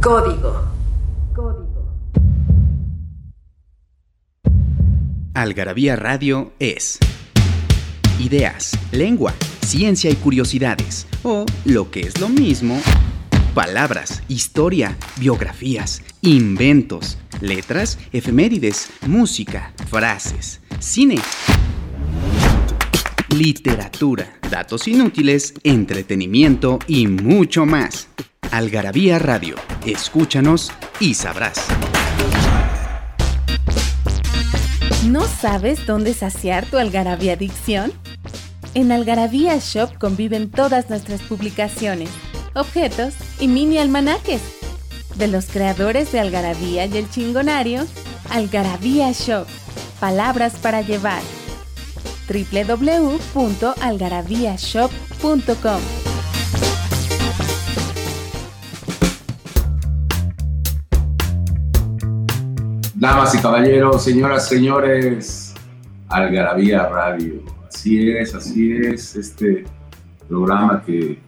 Código. Código. Algarabía Radio es ideas, lengua, ciencia y curiosidades, o lo que es lo mismo, palabras, historia, biografías, inventos, letras, efemérides, música, frases, cine, literatura, datos inútiles, entretenimiento y mucho más. Algarabía Radio, escúchanos y sabrás. ¿No sabes dónde saciar tu algarabía adicción? En Algarabía Shop conviven todas nuestras publicaciones, objetos y mini almanaques. De los creadores de Algarabía y el Chingonario, Algarabía Shop, palabras para llevar. www.algarabíashop.com Damas y caballeros, señoras, señores, Algarabía Radio. Así es, así es, este programa que,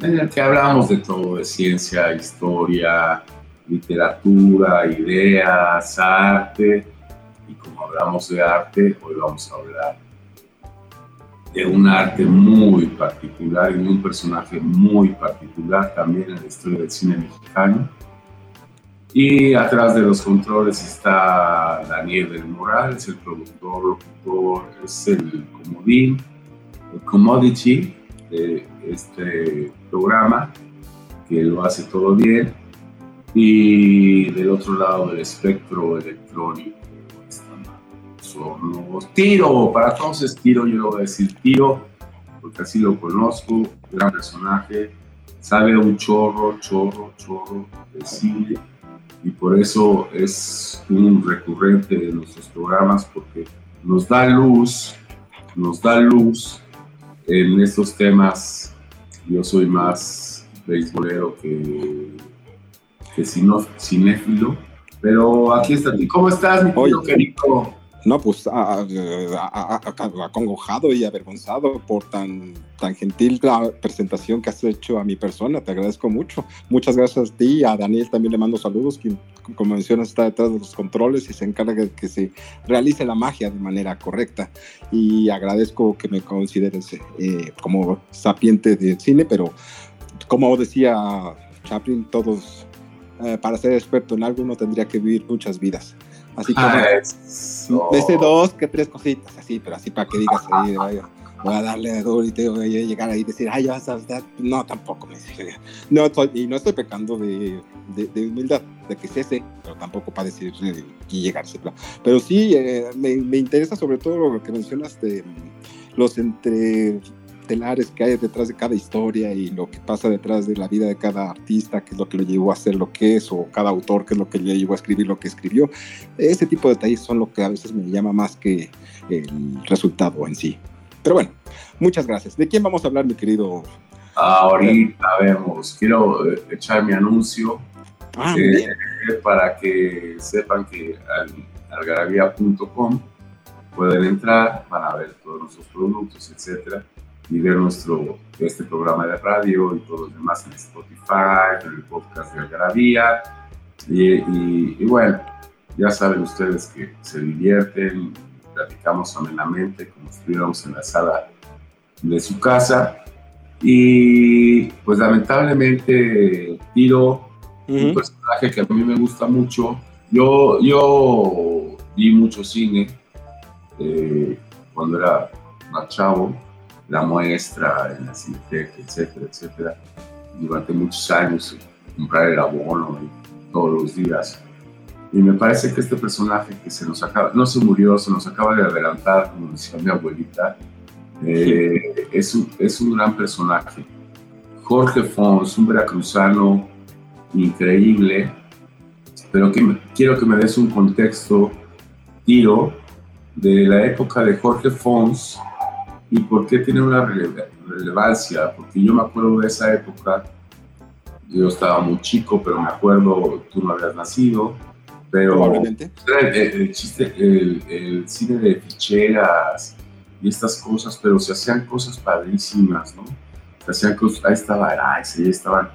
en el que hablamos de todo, de ciencia, historia, literatura, ideas, arte. Y como hablamos de arte, hoy vamos a hablar de un arte muy particular y de un personaje muy particular también en la historia del cine mexicano y atrás de los controles está Daniel del Moral, es el productor, locutor, es el comodín, el commodity de este programa, que lo hace todo bien. Y del otro lado del espectro electrónico los Tiro, para todos es Tiro, yo lo voy a decir Tiro, porque así lo conozco, gran personaje, sabe un chorro, chorro, chorro de cine y por eso es un recurrente de nuestros programas porque nos da luz, nos da luz en estos temas. Yo soy más beisbolero que, que cinéfilo, pero aquí está. ¿Cómo estás, mi querido? No, pues acongojado y avergonzado por tan, tan gentil la presentación que has hecho a mi persona. Te agradezco mucho. Muchas gracias a ti. A Daniel también le mando saludos, quien, como mencionas, está detrás de los controles y se encarga de que se realice la magia de manera correcta. Y agradezco que me consideres eh, como sapiente del cine, pero como decía Chaplin, todos, eh, para ser experto en algo, uno tendría que vivir muchas vidas. Así que ah, desde dos que tres cositas, así, pero así para que digas ahí, voy a darle duro y te voy a llegar ahí y decir, ay, ya sabes, no, tampoco me no, y no estoy pecando de, de, humildad, de que sé, pero tampoco para decir y llegarse. Pero sí, eh, me, me, interesa sobre todo lo que mencionas de los entre telares que hay detrás de cada historia y lo que pasa detrás de la vida de cada artista, qué es lo que lo llevó a ser lo que es, o cada autor, qué es lo que le llevó a escribir lo que escribió. Ese tipo de detalles son lo que a veces me llama más que el resultado en sí. Pero bueno, muchas gracias. ¿De quién vamos a hablar, mi querido? Ahorita vemos. Quiero eh, echar mi anuncio ah, eh, para que sepan que al algarabía.com pueden entrar, van a ver todos nuestros productos, etcétera y ver nuestro, este programa de radio y todos los demás en Spotify, en el podcast de Algarabía. Y, y, bueno, ya saben ustedes que se divierten, platicamos amenamente como si estuviéramos en la sala de su casa. Y pues lamentablemente Tiro, un personaje que a mí me gusta mucho. Yo, yo vi mucho cine eh, cuando era más chavo la muestra en la Cinetec, etcétera, etcétera, durante muchos años, comprar el abono todos los días. Y me parece que este personaje que se nos acaba, no se murió, se nos acaba de adelantar, como decía mi abuelita, eh, es, un, es un gran personaje. Jorge Fons, un veracruzano increíble, pero que quiero que me des un contexto, tiro, de la época de Jorge Fons, ¿Y por qué tiene una relevancia? Porque yo me acuerdo de esa época, yo estaba muy chico, pero me acuerdo, tú no habías nacido, pero el, chiste, el, cine de ficheras y estas cosas, pero se hacían cosas padrísimas, ¿no? Se hacían cosas, ahí estaba Araiz, ahí estaban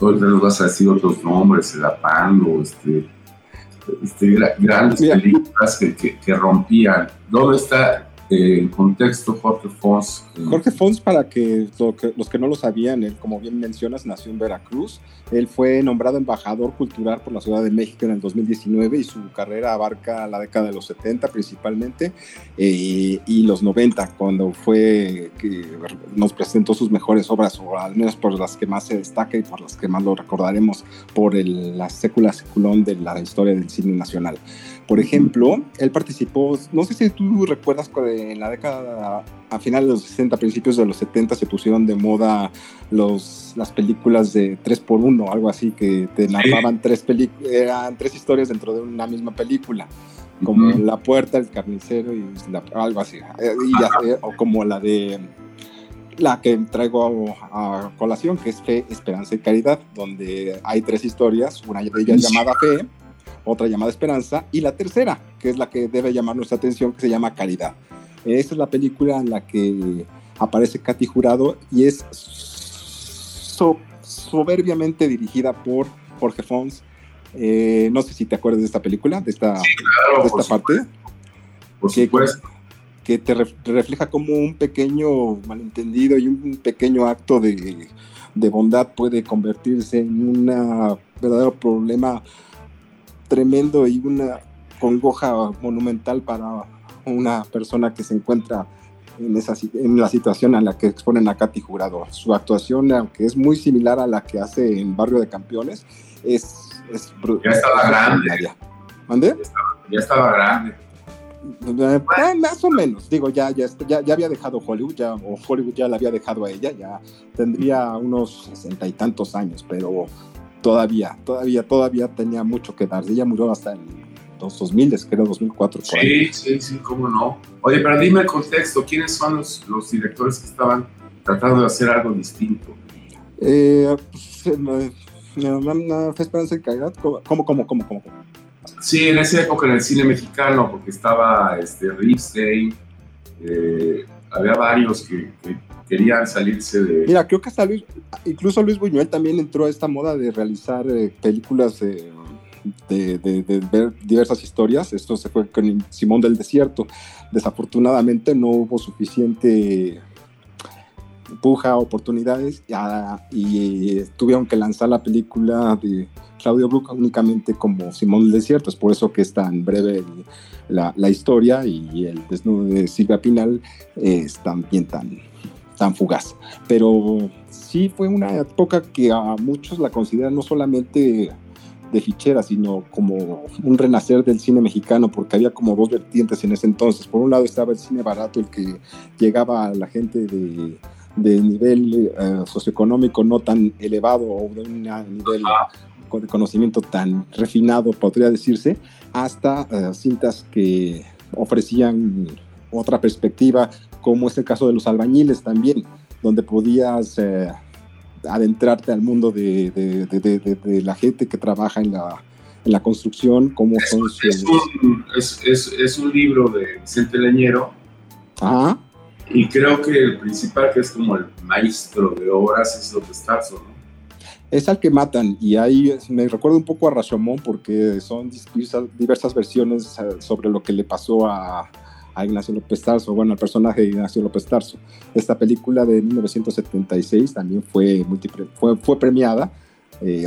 ahorita nos vas a decir otros nombres, el Apando, este, este, grandes películas que, que, que, rompían. ¿Dónde está en contexto, Jorge Fons. Eh, Jorge Fons, para que, los que no lo sabían, él, como bien mencionas, nació en Veracruz. Él fue nombrado embajador cultural por la Ciudad de México en el 2019 y su carrera abarca la década de los 70 principalmente eh, y los 90, cuando fue que nos presentó sus mejores obras, o al menos por las que más se destaca y por las que más lo recordaremos por el, la sécula seculón de la historia del cine nacional. Por ejemplo, él participó, no sé si tú recuerdas en la década, a finales de los 60, principios de los 70, se pusieron de moda los, las películas de 3x1, algo así, que te narraban tres, eran tres historias dentro de una misma película, como La Puerta, El Carnicero y algo así, eh, o como la de la que traigo a, colación, que es Fe, Esperanza y Caridad, donde hay tres historias, una de ellas llamada Fe, otra llamada Esperanza, y la tercera, que es la que debe llamar nuestra atención, que se llama Caridad. Esta es la película en la que aparece Katy Jurado y es soberbiamente dirigida por Jorge Fons. Eh, no sé si te acuerdas de esta película, de esta, de esta parte. Por supuesto. Que, te, refleja como un pequeño malentendido y un pequeño acto de, de bondad puede convertirse en un verdadero problema tremendo y una congoja monumental para una persona que se encuentra en, esa, en la situación a la que exponen a Katy Jurado. Su actuación, aunque es muy similar a la que hace en Barrio de Campeones, es... es ya estaba grande. ¿Mande? Ya estaba, grande. Eh, eh, más o menos, digo, ya, ya, ya, ya, había dejado Hollywood, ya, o Hollywood ya la había dejado a ella, ya tendría unos sesenta y tantos años, pero todavía, todavía, todavía tenía mucho que dar. Ella murió hasta los 2000, creo 2004. sí, sí, sí, cómo no. Oye, pero dime el contexto, ¿quiénes son los, los directores que estaban tratando de hacer algo distinto? Eh, pues, una, esperanza calidad, ¿cómo, cómo, cómo, cómo, cómo? Sí, en esa época en el cine mexicano, porque estaba este, Ripstein, eh, había varios que, que querían salirse de... Mira, creo que hasta Luis, incluso Luis Buñuel también entró a esta moda de realizar eh, películas de, de, ver diversas historias. Esto se fue con Simón del Desierto. Desafortunadamente no hubo suficiente puja, oportunidades y, tuvieron que lanzar la película de Claudio Bruca únicamente como Simón del Desierto. Es por eso que es tan breve la, la historia y el desnudo de Silvia Pinal es también tan tan fugaz. Pero sí fue una época que a muchos la consideran no solamente de fichera, sino como un renacer del cine mexicano, porque había como dos vertientes en ese entonces. Por un lado estaba el cine barato, el que llegaba a la gente de, de nivel eh, socioeconómico no tan elevado o de un nivel de conocimiento tan refinado, podría decirse, hasta eh, cintas que ofrecían otra perspectiva como es el caso de los albañiles también, donde podías eh, adentrarte al mundo de, de, la gente que trabaja en la, en la construcción, cómo es, son es, un, es, es, un libro de Vicente Leñero. Ajá. Y creo que el principal, que es como el maestro de obras, es López Tarso, ¿no? Es al que matan, y ahí me recuerda un poco a Rashomon, porque son diversas versiones eh, sobre lo que le pasó a, a Ignacio López Tarso, bueno, al personaje de Ignacio López Tarso. Esta película de 1976 también fue, fue, fue premiada. Eh,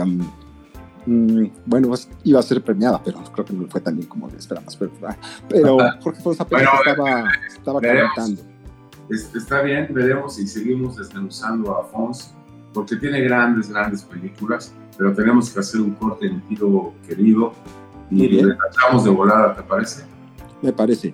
mm, bueno, pues, iba a ser premiada, pero creo que no fue tan bien como esperamos. Pero, ah, pero Jorge Fonsa bueno, estaba, estaba comentando. Está bien, veremos y seguimos desmenuzando a Fons, porque tiene grandes, grandes películas, pero tenemos que hacer un corte en tiro querido y le echamos de volada, ¿te parece? Me parece.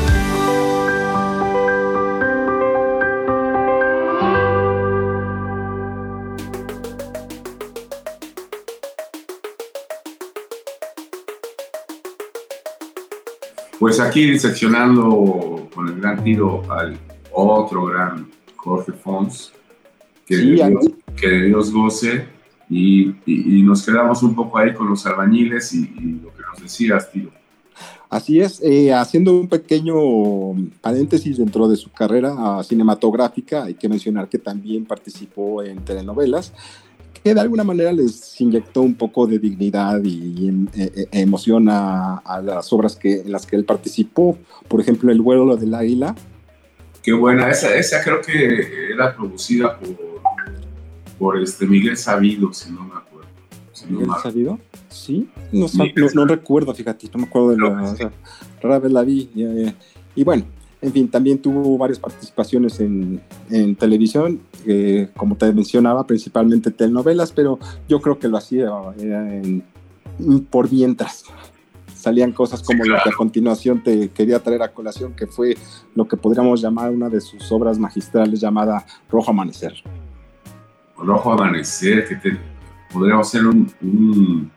Pues aquí diseccionando con el gran tiro al otro gran Jorge Fons, que, de, Dios, goce, y, nos quedamos un poco ahí con los albañiles y, lo que nos decías, tiro. Así es, eh, haciendo un pequeño paréntesis dentro de su carrera cinematográfica, hay que mencionar que también participó en telenovelas que de alguna manera les inyectó un poco de dignidad y, e, e, emoción a, las obras que, en las que él participó. Por ejemplo, El vuelo del águila. Qué buena, esa, esa creo que era producida por, por este Miguel Sabido, si no me acuerdo. ¿Miguel Sabido? Sí, no, no, recuerdo, fíjate, no me acuerdo de la... rara vez la vi. y bueno, en fin, también tuvo varias participaciones en, televisión, eh, como te mencionaba, principalmente telenovelas, pero yo creo que lo hacía por mientras. Salían cosas como lo que a continuación te quería traer a colación, que fue lo que podríamos llamar una de sus obras magistrales llamada Rojo Amanecer. Rojo Amanecer, que podríamos hacer un, un,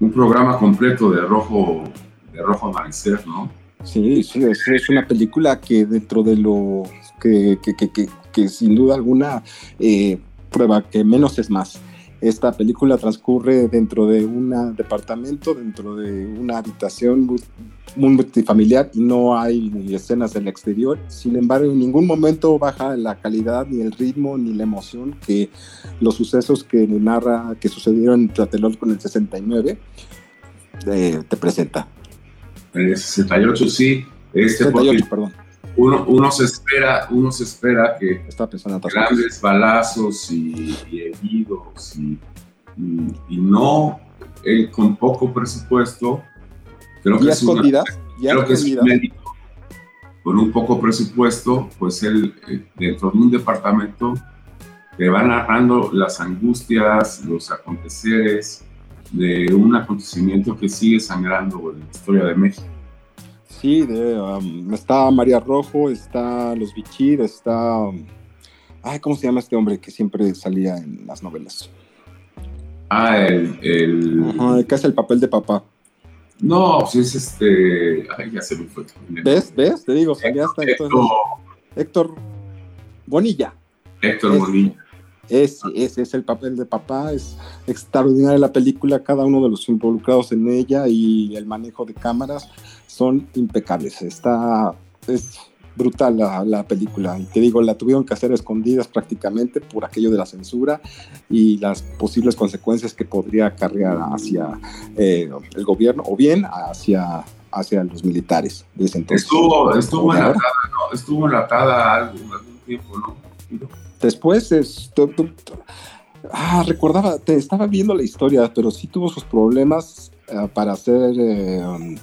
un programa completo de Rojo, de Rojo Amanecer, ¿no? Sí, sí, es, una película que dentro de lo que, que, sin duda alguna eh, prueba que menos es más. Esta película transcurre dentro de un departamento, dentro de una habitación multifamiliar y no hay escenas del exterior. Sin embargo, en ningún momento baja la calidad, ni el ritmo, ni la emoción que los sucesos que narra, que sucedieron en Tlatelolco en el 69, eh, te presenta en el 68 sí, este 68, perdón. Uno, uno, se espera, uno se espera que grandes balazos y, heridos y, y, no él con poco presupuesto, creo que, es, una, creo que es un médico con un poco presupuesto, pues él eh, dentro de un departamento te va narrando las angustias, los aconteceres, de un acontecimiento que sigue sangrando en la historia de México. Sí, um, está María Rojo, está Los Bichir, está... Um, ay, ¿cómo se llama este hombre que siempre salía en las novelas? Ah, el... el... que es el papel de papá. No, pues es este... Ay, ya se me fue. ¿Ves? ¿Ves? Te digo, salía hasta Héctor, Héctor Bonilla. Héctor Bonilla. Ese, ese es el papel de papá, es extraordinaria la película, cada uno de los involucrados en ella y el manejo de cámaras son impecables. Está, es brutal la, película. Y te digo, la tuvieron que hacer escondidas prácticamente por aquello de la censura y las posibles consecuencias que podría acarrear hacia eh, el gobierno o bien hacia, hacia los militares Estuvo, estuvo enlatada, ¿no? Estuvo enlatada algún, algún tiempo, ¿no? Después, esto, ah, recordaba, te estaba viendo la historia, pero sí tuvo sus problemas eh, para ser eh,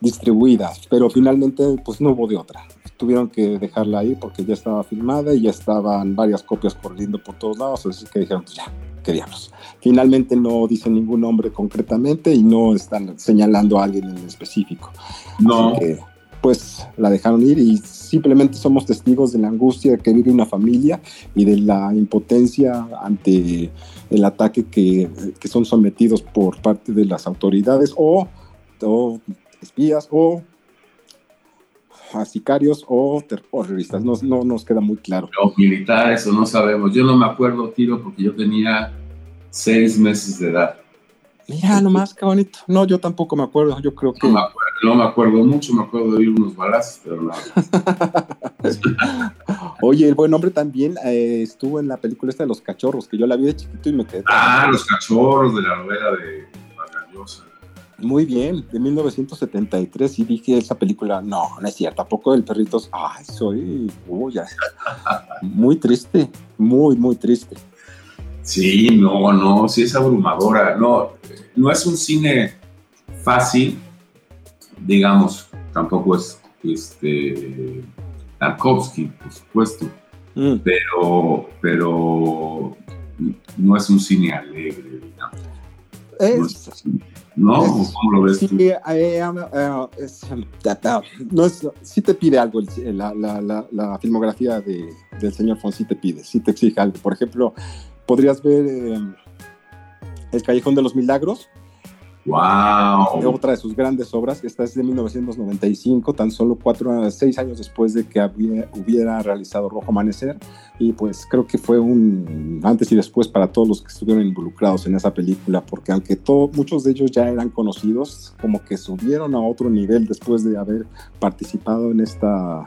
distribuidas, pero finalmente pues no hubo de otra. Tuvieron que dejarla ahí porque ya estaba filmada y ya estaban varias copias corriendo por todos lados, así que dijeron, pues ya, qué diablos. Finalmente no dicen ningún nombre concretamente y no están señalando a alguien en específico. No pues la dejaron ir y simplemente somos testigos de la angustia que vive una familia y de la impotencia ante el ataque que, que son sometidos por parte de las autoridades o, espías o a sicarios o terroristas. No, no nos queda muy claro. Los militares o no sabemos. Yo no me acuerdo, Tiro, porque yo tenía seis meses de edad. Mira nomás, qué bonito. No, yo tampoco me acuerdo. Yo creo que. No me acuerdo, no me acuerdo mucho, me acuerdo de oír unos balazos, pero nada. Oye, el buen hombre también eh, estuvo en la película esta de los cachorros, que yo la vi de chiquito y me quedé. Ah, los cachorros de la novela de Vargas Muy bien, de 1973 y dije esa película, no, no es cierto, tampoco el perrito, ay, soy, uy, ya. muy triste, muy, muy triste. Sí, no, no, sí es abrumadora. No, no es un cine fácil, digamos, tampoco es este Tarkovsky, por supuesto, mm. pero, pero no es un cine alegre, digamos. no, ¿cómo lo ves? Sí, eh, no sí te pide algo la, la, la, filmografía de, del señor Fon, sí te pide, sí te exige algo. Por ejemplo, podrías ver eh, El Callejón de los Milagros Wow. Otra de sus grandes obras, esta es de 1995, tan solo cuatro, seis años después de que hubiera realizado Rojo Amanecer, y pues creo que fue un antes y después para todos los que estuvieron involucrados en esa película, porque aunque todo, muchos de ellos ya eran conocidos, como que subieron a otro nivel después de haber participado en esta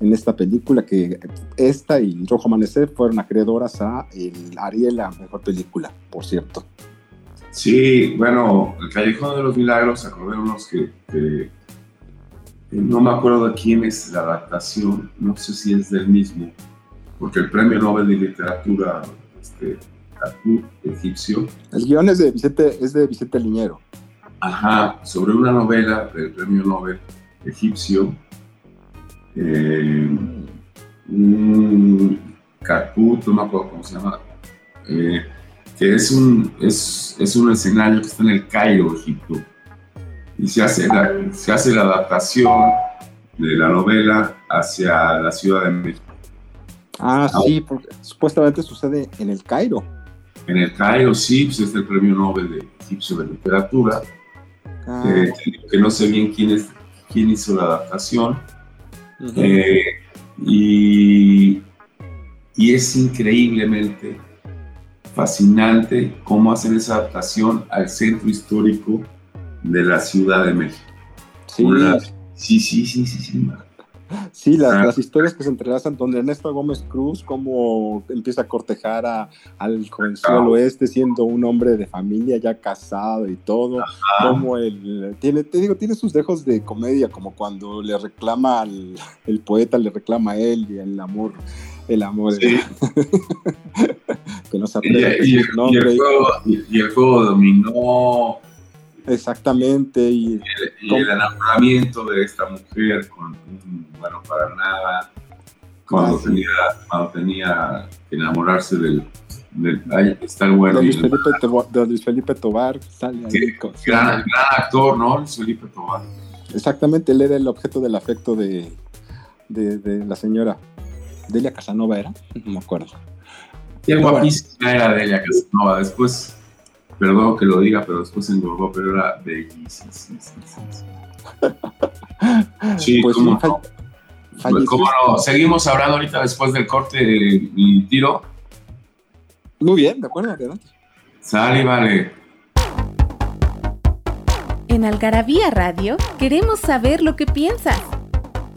en esta película, que esta y Rojo Amanecer fueron acreedoras a el Ariel, la mejor película, por cierto. Sí, bueno, El Callejón de los Milagros, acordémonos que, que, no me acuerdo de quién es la adaptación, no sé si es del mismo, porque el premio Nobel de Literatura, este, egipcio. El guion es de Vicente, es de Vicente Liñero. Ajá, sobre una novela del premio Nobel egipcio eh, un Caput, no me acuerdo cómo se llama, eh, que es un, es, es, un escenario que está en el Cairo, Egipto, y se hace, la, se hace la adaptación de la novela hacia la Ciudad de México. Ah, sí, porque supuestamente sucede en el Cairo. En el Cairo, sí, pues es el premio Nobel de Egipcio de Literatura. Ah. Eh, que no sé bien quién, es, quién hizo la adaptación, eh, y, y, es increíblemente fascinante cómo hacen esa adaptación al centro histórico de la Ciudad de México. Sí, sí, sí, sí, sí, sí. Sí, las, ah. las, historias que se entrelazan, donde Ernesto Gómez Cruz, como empieza a cortejar a, al jovencito oeste, siendo un hombre de familia ya casado y todo, como él tiene, te digo, tiene sus dejos de comedia, como cuando le reclama al el poeta, le reclama a él y el amor, el amor que no se y, y, y, el juego, y el juego dominó Exactamente. Y, el enamoramiento de esta mujer con, bueno, para nada, cuando, tenía, cuando tenía que enamorarse del, del está el bueno. De Luis, Felipe, de Luis Felipe Tobar, sale gran, actor, ¿no? Luis Felipe Tobar. Exactamente, él era el objeto del afecto de, de, de la señora Delia Casanova, ¿era? No me acuerdo. Qué guapísima era Delia Casanova. Después Perdón que lo diga, pero después engordó, pero era bellísimo. Sí, pues ¿cómo, no? ¿cómo no? Seguimos hablando ahorita después del corte y tiro. Muy bien, de acuerdo, adelante. Sale, vale. En Algarabía Radio queremos saber lo que piensas.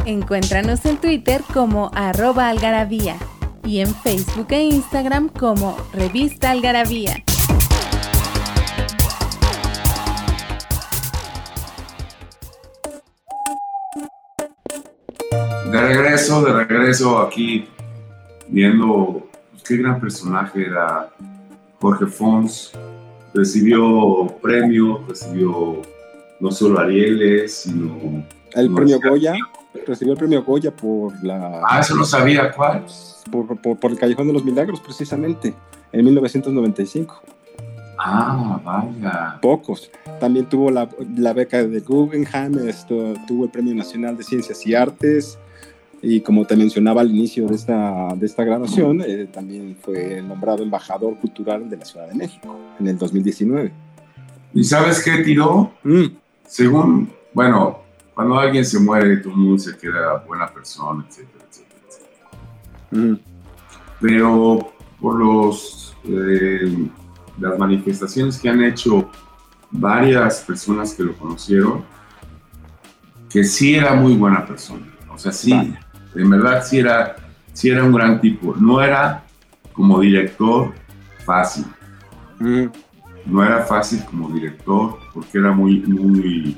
Encuéntranos en Twitter como arroba algarabía y en Facebook e Instagram como revista algarabía. De regreso, de regreso aquí, viendo pues, qué gran personaje era Jorge Fons. Recibió premio, recibió no solo Arieles, sino... El premio Goya, recibió el premio Goya por la... Ah, eso no sabía, ¿cuál? Por, por, el Callejón de los Milagros, precisamente, en 1995. Ah, vaya. Pocos. También tuvo la, la beca de Guggenheim, esto, tuvo el Premio Nacional de Ciencias y Artes, y como te mencionaba al inicio de esta, de esta grabación, eh, también fue nombrado embajador cultural de la Ciudad de México en el 2019. ¿Y sabes qué tiró? Mm. Según, bueno, cuando alguien se muere, todo el mundo se queda buena persona, etcétera, etcétera, etcétera. Mm. Pero por los, eh, las manifestaciones que han hecho varias personas que lo conocieron, que sí era muy buena persona. O sea, sí, en verdad sí era, sí era un gran tipo. No era como director fácil. Mm. No era fácil como director porque era muy, muy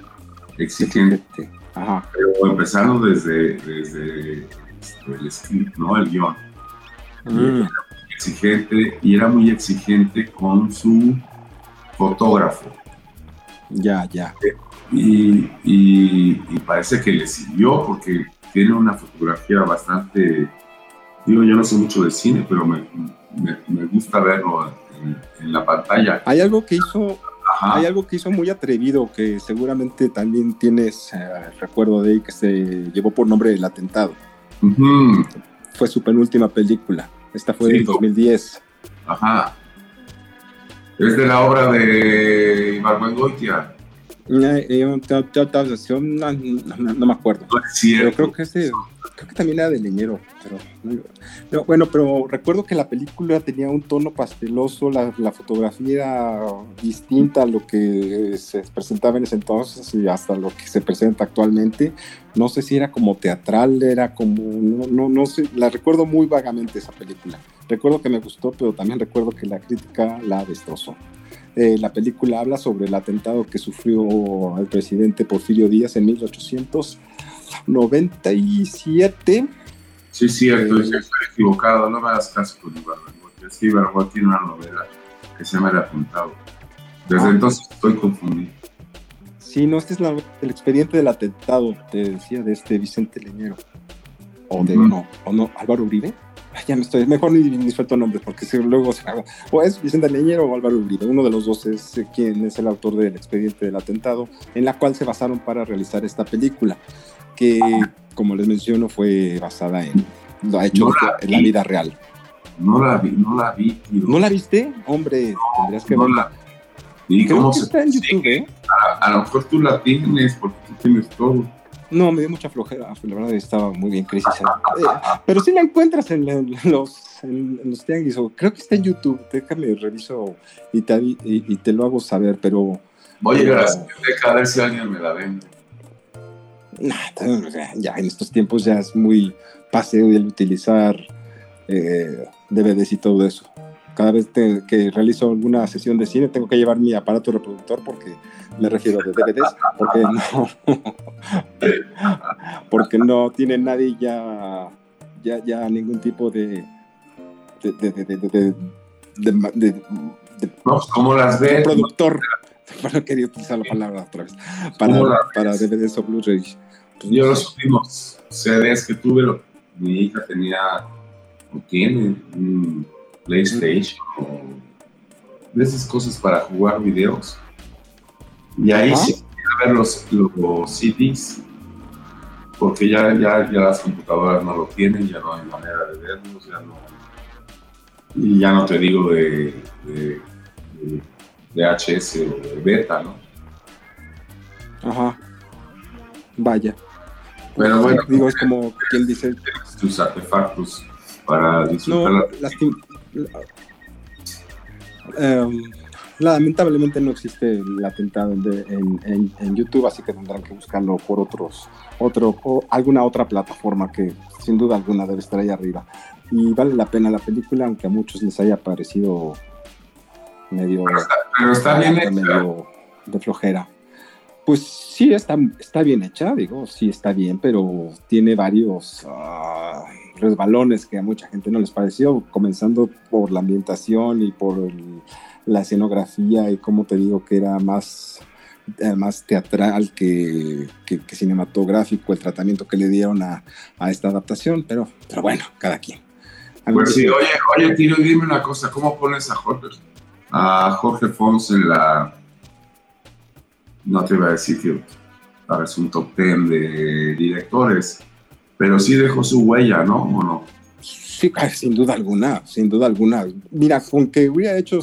exigente. Pero empezando desde, desde este, el script, ¿no? El guion. Mm. exigente y era muy exigente con su fotógrafo. Ya, ya. Y, y, y, parece que le sirvió porque tiene una fotografía bastante, digo, yo no sé mucho de cine, pero me, me, gusta verlo en, la pantalla. Hay algo que hizo, hay algo que hizo muy atrevido que seguramente también tienes eh, recuerdo de él que se llevó por nombre El Atentado. Fue su penúltima película. Esta fue en 2010. Ajá. Es de la obra de Goitia. no, me acuerdo. pero creo que ese, creo que también era de leñero. Pero, bueno, pero recuerdo que la película tenía un tono pasteloso, la, fotografía era distinta a lo que se presentaba en ese entonces y hasta lo que se presenta actualmente. No sé si era como teatral, era como, no, no, no sé, la recuerdo muy vagamente esa película. Recuerdo que me gustó, pero también recuerdo que la crítica la destrozó. Eh, la película habla sobre el atentado que sufrió el presidente Porfirio Díaz en 1897. Sí, cierto, eh, estoy equivocado, no me hagas caso con porque es que tiene una novela que se llama El atentado. Desde ah. entonces estoy confundido. Sí, no, este es el expediente del atentado, te decía, de este Vicente Leñero. O de, no, o no, Álvaro Uribe ya me estoy, mejor ni, ni suelto nombres porque si luego se o es Vicente Leñero o Álvaro Uribe, uno de los dos es eh, quien es el autor del expediente del atentado, en la cual se basaron para realizar esta película, que como les menciono fue basada en, lo ha hecho en la vida real. No la vi, no la vi. ¿No la viste? Hombre, tendrías que verla. ¿Y Creo cómo que está en YouTube, ¿eh? A, a, lo mejor tú la tienes porque tú tienes todo. No, me dio mucha flojera, la verdad estaba muy bien crisis. Eh, pero sí la encuentras en, los, en, los tianguis, o creo que está en YouTube, déjame reviso y te, y, te lo hago saber, pero... Voy a llegar a ver si alguien me la vende. ya en estos tiempos ya es muy paseo el utilizar eh, DVDs y todo eso cada vez que realizo alguna sesión de cine tengo que llevar mi aparato reproductor porque me refiero de DVDs, porque no, porque no tiene nadie ya, ya, ya ningún tipo de, de, de, de, de como las de productor. Bueno, quería utilizar la palabra otra vez. Para, para DVDs o Blu-ray. Pues Yo los últimos CDs que tuve, mi hija tenía, o tiene, un PlayStation, de esas cosas para jugar videos. Y ahí sí a ver los, los CDs, porque ya, ya, ya las computadoras no lo tienen, ya no hay manera de verlos, ya no. Y ya no te digo de, de, de, HS o de beta, ¿no? Ajá. Vaya. Pero bueno, digo, es como quien dice. Tus artefactos para disfrutar. No, Em, lamentablemente no existe el atentado en, YouTube, así que tendrán que buscarlo por otros, otro, o alguna otra plataforma que sin duda alguna debe estar ahí arriba. Y vale la pena la película, aunque a muchos les haya parecido medio, pero está, bien medio de flojera. Pues sí, está, está bien hecha, digo, sí está bien, pero tiene varios uh, resbalones que a mucha gente no les pareció, comenzando por la ambientación y por la escenografía y como te digo que era más, eh, más teatral que, cinematográfico el tratamiento que le dieron a, esta adaptación, pero, pero bueno, cada quien. Pues sí, oye, oye, Tiro, dime una cosa, ¿cómo pones a Jorge, a Jorge Fons en la no te iba a decir que es un top ten de directores, pero sí dejó su huella, ¿no? ¿O no? Sí, sin duda alguna, sin duda alguna. Mira, con que hubiera hecho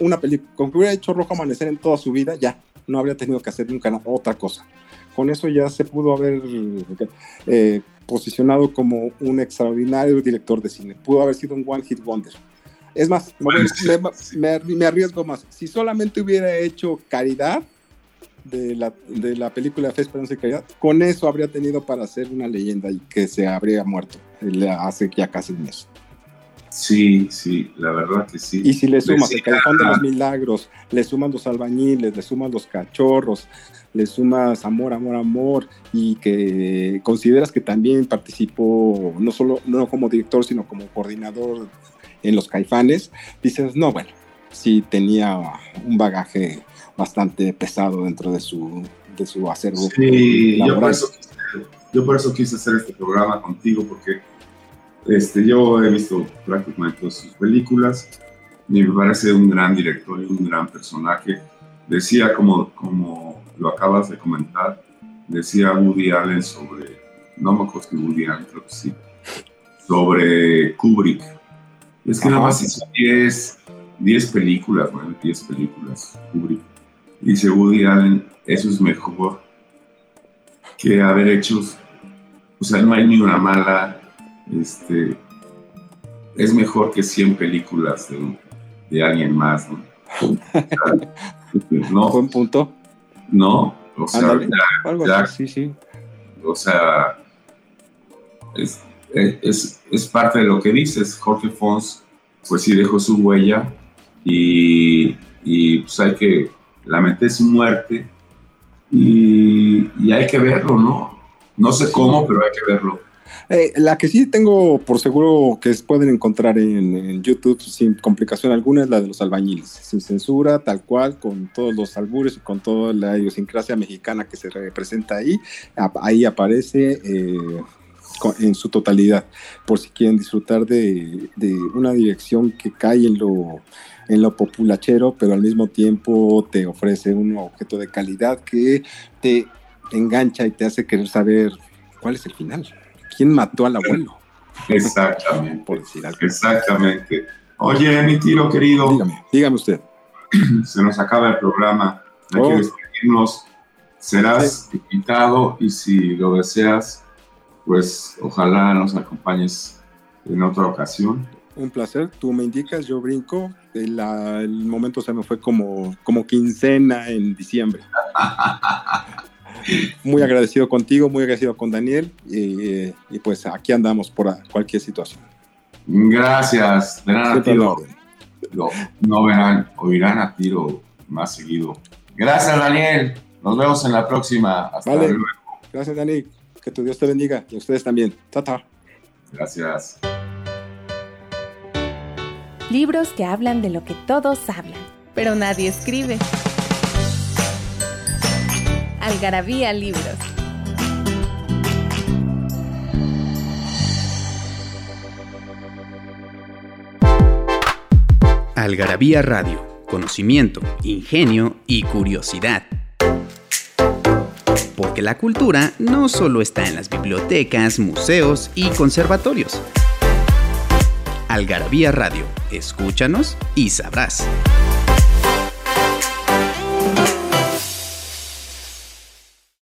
una película, con que hubiera hecho Rojo Amanecer en toda su vida, ya, no habría tenido que hacer nunca otra cosa. Con eso ya se pudo haber eh, posicionado como un extraordinario director de cine. Pudo haber sido un One Hit Wonder. Es más, me, me arriesgo más. Si solamente hubiera hecho Caridad, de la, de la película Fe, Esperanza y Caridad, con eso habría tenido para hacer una leyenda y que se habría muerto hace ya casi un mes. Sí, sí, la verdad que sí. Y si le sumas el Callejón de los Milagros, le sumas los albañiles, le sumas los cachorros, le sumas Amor, Amor, Amor, y que consideras que también participó, no solo no como director, sino como coordinador en los caifanes, dices, no, bueno, sí tenía un bagaje bastante pesado dentro de su, de su acervo. Sí, yo por, eso quise, yo por, eso quise, hacer este programa contigo, porque este, yo he visto prácticamente todas sus películas y me parece un gran director y un gran personaje. Decía, como, como lo acabas de comentar, decía Woody Allen sobre, no me acuerdo si Woody Allen, creo que sí, sobre Kubrick. Es que nada más hizo 10, 10 películas, bueno, 10 películas, Kubrick dice Woody Allen, eso es mejor que haber hecho, o sea, no hay ni una mala, este, es mejor que 100 películas de, alguien más, ¿no? ¿no? Buen punto. No, o sea, ya, sí, sí. O sea, es, es, es, parte de lo que dices. Jorge Fons, pues sí dejó su huella y, y pues hay que lamentar su muerte y, hay que verlo, ¿no? No sé cómo, pero hay que verlo. Eh, la que sí tengo por seguro que pueden encontrar en, YouTube sin complicación alguna es la de los albañiles, sin censura, tal cual, con todos los albures y con toda la idiosincrasia mexicana que se representa ahí. Ahí aparece eh, en su totalidad, por si quieren disfrutar de, una dirección que cae en lo, en lo populachero, pero al mismo tiempo te ofrece un objeto de calidad que te engancha y te hace querer saber cuál es el final. ¿Quién mató al abuelo? Exactamente. Por decir Exactamente. Oye, mi tiro querido. Dígame, dígame usted. Se nos acaba el programa. Hay que oh. despedirnos. Serás invitado y si lo deseas, pues ojalá nos acompañes en otra ocasión. Un placer, tú me indicas, yo brinco. El, el momento se me fue como, como quincena en diciembre. muy agradecido contigo, muy agradecido con Daniel y, pues aquí andamos por cualquier situación. Gracias, de nada, tiro. No, no verán, oirán a tiro más seguido. Gracias, Daniel. Nos vemos en la próxima. Hasta luego. Gracias, Daniel. Que tu Dios te bendiga y ustedes también. Tata. Gracias. Libros que hablan de lo que todos hablan, pero nadie escribe. Algarabía Libros. Algarabía Radio. Conocimiento, ingenio y curiosidad. Porque la cultura no solo está en las bibliotecas, museos y conservatorios. Algarabía Radio. Escúchanos y sabrás.